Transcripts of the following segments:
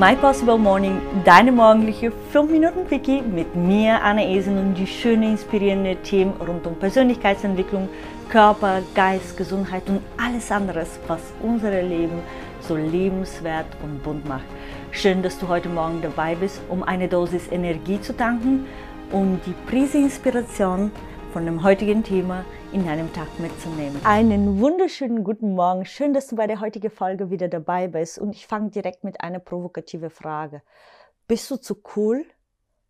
My Possible Morning, deine morgendliche 5 Minuten Quickie mit mir, Anna Esen und die schönen, inspirierenden Themen rund um Persönlichkeitsentwicklung, Körper, Geist, Gesundheit und alles anderes, was unser Leben so lebenswert und bunt macht. Schön, dass du heute Morgen dabei bist, um eine Dosis Energie zu tanken und die Prise Inspiration von dem heutigen Thema in deinem Tag mitzunehmen. Einen wunderschönen guten Morgen. Schön, dass du bei der heutigen Folge wieder dabei bist. Und ich fange direkt mit einer provokativen Frage. Bist du zu cool,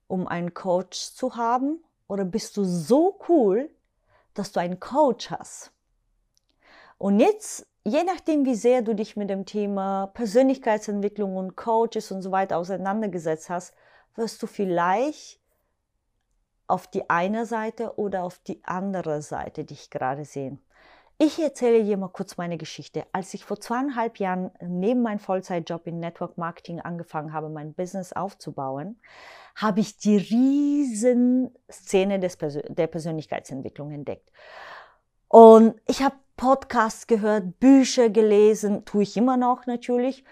um einen Coach zu haben? Oder bist du so cool, dass du einen Coach hast? Und jetzt, je nachdem, wie sehr du dich mit dem Thema Persönlichkeitsentwicklung und Coaches und so weiter auseinandergesetzt hast, wirst du vielleicht auf die eine Seite oder auf die andere Seite dich gerade sehen. Ich erzähle dir mal kurz meine Geschichte. Als ich vor zweieinhalb Jahren neben meinem Vollzeitjob in Network Marketing angefangen habe, mein Business aufzubauen, habe ich die riesen Szene des Persön der Persönlichkeitsentwicklung entdeckt. Und ich habe Podcasts gehört, Bücher gelesen, tue ich immer noch natürlich.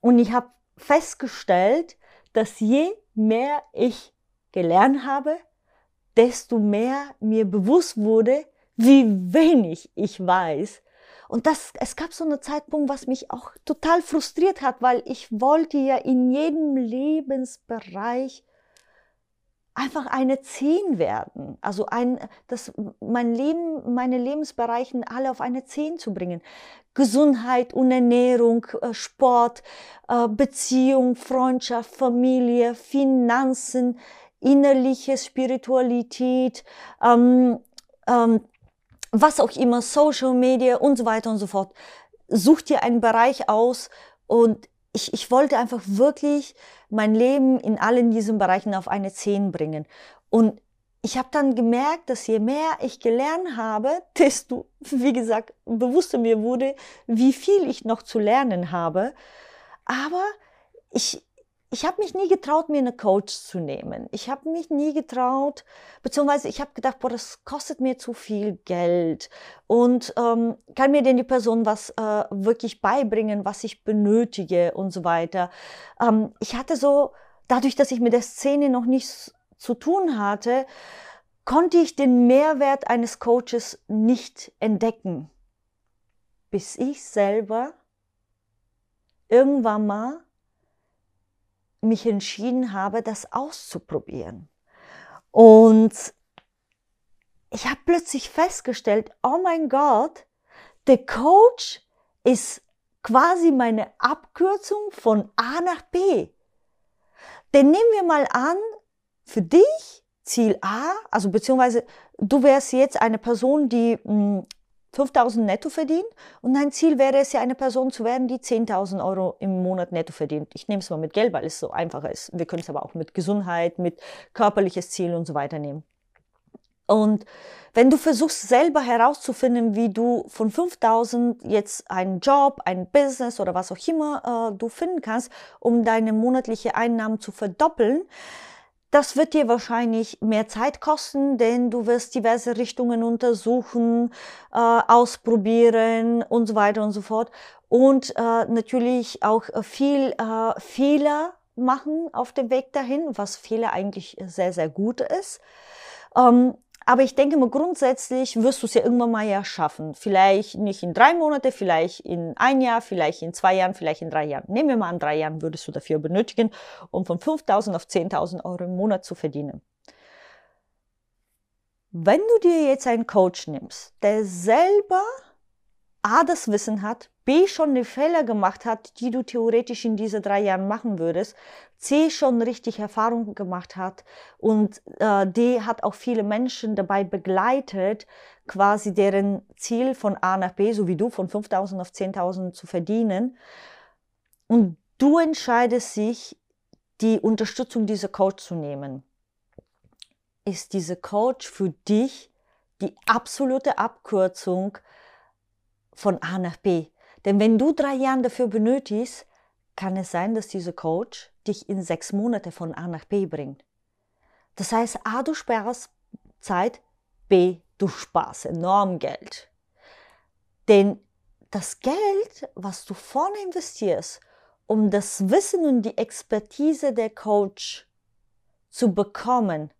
Und ich habe festgestellt, dass je mehr ich gelernt habe, desto mehr mir bewusst wurde, wie wenig ich weiß. Und das, es gab so einen Zeitpunkt, was mich auch total frustriert hat, weil ich wollte ja in jedem Lebensbereich einfach eine Zehn werden. Also ein, das, mein Leben, meine Lebensbereichen alle auf eine Zehn zu bringen. Gesundheit und Ernährung, äh, Sport, äh, Beziehung, Freundschaft, Familie, Finanzen, innerliche Spiritualität, ähm, ähm, was auch immer, Social Media und so weiter und so fort. Such dir einen Bereich aus und ich, ich wollte einfach wirklich mein Leben in allen diesen Bereichen auf eine 10 bringen. Und ich habe dann gemerkt, dass je mehr ich gelernt habe, desto, wie gesagt, bewusster mir wurde, wie viel ich noch zu lernen habe. Aber ich, ich habe mich nie getraut, mir eine Coach zu nehmen. Ich habe mich nie getraut, beziehungsweise ich habe gedacht, boah, das kostet mir zu viel Geld und ähm, kann mir denn die Person was äh, wirklich beibringen, was ich benötige und so weiter. Ähm, ich hatte so, dadurch, dass ich mit der Szene noch nichts zu tun hatte, konnte ich den Mehrwert eines Coaches nicht entdecken, bis ich selber irgendwann mal mich entschieden habe, das auszuprobieren. Und ich habe plötzlich festgestellt, oh mein Gott, der Coach ist quasi meine Abkürzung von A nach B. Denn nehmen wir mal an, für dich Ziel A, also beziehungsweise du wärst jetzt eine Person, die mh, hm, 5000 netto verdient und dein Ziel wäre es ja, eine Person zu werden, die 10.000 Euro im Monat netto verdient. Ich nehme es mal mit Geld, weil es so einfacher ist. Wir können es aber auch mit Gesundheit, mit körperliches Ziel und so weiter nehmen. Und wenn du versuchst selber herauszufinden, wie du von 5000 jetzt einen Job, ein Business oder was auch immer äh, du finden kannst, um deine monatliche Einnahmen zu verdoppeln, das wird dir wahrscheinlich mehr Zeit kosten, denn du wirst diverse Richtungen untersuchen, äh, ausprobieren und so weiter und so fort. Und äh, natürlich auch viel äh, Fehler machen auf dem Weg dahin, was Fehler eigentlich sehr, sehr gut ist. Ähm, aber ich denke mal, grundsätzlich wirst du es ja irgendwann mal ja schaffen. Vielleicht nicht in drei Monate, vielleicht in ein Jahr, vielleicht in zwei Jahren, vielleicht in drei Jahren. Nehmen wir mal an, drei Jahren würdest du dafür benötigen, um von 5.000 auf 10.000 Euro im Monat zu verdienen. Wenn du dir jetzt einen Coach nimmst, der selber A, das Wissen hat, B, schon die Fehler gemacht hat, die du theoretisch in diese drei Jahren machen würdest, C, schon richtig Erfahrungen gemacht hat und äh, D, hat auch viele Menschen dabei begleitet, quasi deren Ziel von A nach B, so wie du, von 5.000 auf 10.000 zu verdienen. Und du entscheidest sich, die Unterstützung dieser Coach zu nehmen. Ist diese Coach für dich die absolute Abkürzung von A nach B. Denn wenn du drei Jahre dafür benötigst, kann es sein, dass dieser Coach dich in sechs Monate von A nach B bringt. Das heißt, A, du sparst Zeit, B, du sparst enorm Geld. Denn das Geld, was du vorne investierst, um das Wissen und die Expertise der Coach zu bekommen,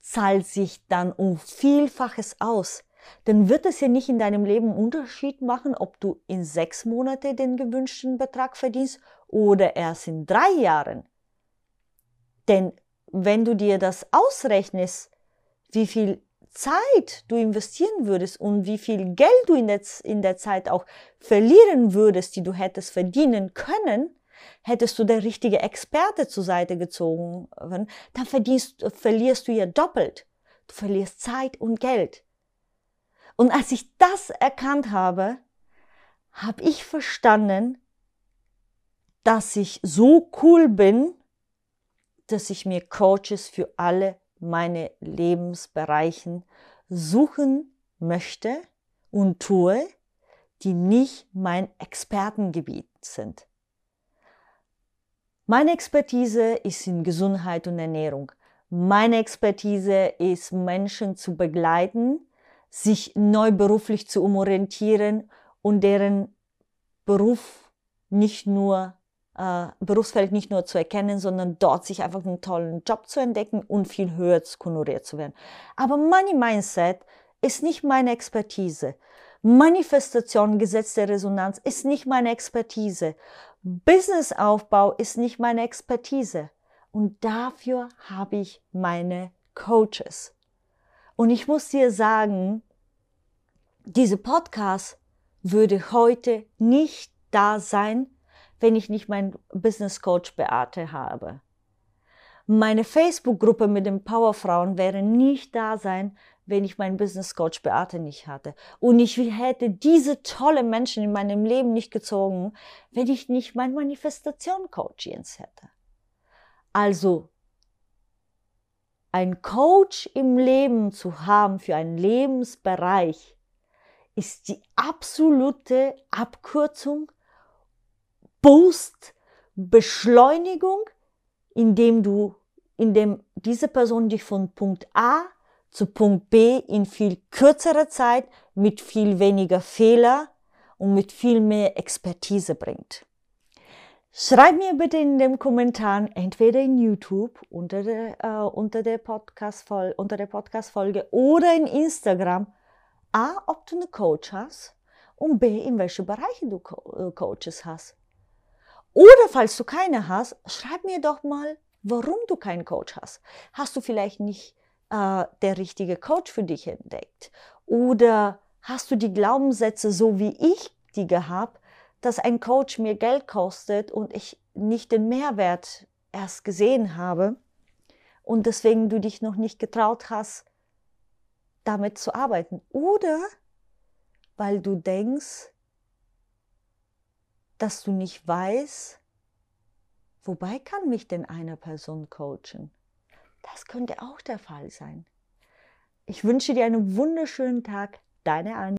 zahlt sich dann um Vielfaches aus. Dann wird es ja nicht in deinem Leben Unterschied machen, ob du in sechs Monate den gewünschten Betrag verdienst oder erst in drei Jahren. Denn wenn du dir das ausrechnest, wie viel Zeit du investieren würdest und wie viel Geld du in der, in der Zeit auch verlieren würdest, die du hättest verdienen können, hättest du der richtige Experte zur Seite gezogen, dann verdienst, verlierst du ja doppelt. Du verlierst Zeit und Geld. Und als ich das erkannt habe, habe ich verstanden, dass ich so cool bin, dass ich mir Coaches für alle meine Lebensbereichen suchen möchte und tue, die nicht mein Expertengebiet sind. Meine Expertise ist in Gesundheit und Ernährung. Meine Expertise ist, Menschen zu begleiten, sich neu beruflich zu umorientieren und deren Beruf nicht nur äh, Berufsfeld nicht nur zu erkennen, sondern dort sich einfach einen tollen Job zu entdecken und viel höher honoriert zu werden. Aber Money Mindset ist nicht meine Expertise. Manifestation, Gesetz der Resonanz ist nicht meine Expertise. Businessaufbau ist nicht meine Expertise. Und dafür habe ich meine Coaches. Und ich muss dir sagen, diese Podcast würde heute nicht da sein, wenn ich nicht meinen Business Coach Beate habe. Meine Facebook-Gruppe mit den Powerfrauen wäre nicht da sein, wenn ich meinen Business Coach Beate nicht hatte. Und ich hätte diese tolle Menschen in meinem Leben nicht gezogen, wenn ich nicht meinen Manifestation Coach Jens hätte. Also, ein Coach im Leben zu haben für einen Lebensbereich ist die absolute Abkürzung Boost, Beschleunigung, indem du, indem diese Person dich von Punkt A zu Punkt B in viel kürzerer Zeit mit viel weniger Fehler und mit viel mehr Expertise bringt. Schreib mir bitte in den Kommentaren, entweder in YouTube unter der, äh, unter der Podcast-Folge Podcast oder in Instagram, A, ob du eine Coach hast und B, in welche Bereiche du Co äh, Coaches hast. Oder falls du keine hast, schreib mir doch mal, warum du keinen Coach hast. Hast du vielleicht nicht äh, der richtige Coach für dich entdeckt? Oder hast du die Glaubenssätze so wie ich die gehabt, dass ein Coach mir Geld kostet und ich nicht den Mehrwert erst gesehen habe und deswegen du dich noch nicht getraut hast, damit zu arbeiten? Oder weil du denkst, dass du nicht weißt, wobei kann mich denn eine Person coachen? Das könnte auch der Fall sein. Ich wünsche dir einen wunderschönen Tag. Deine Anja.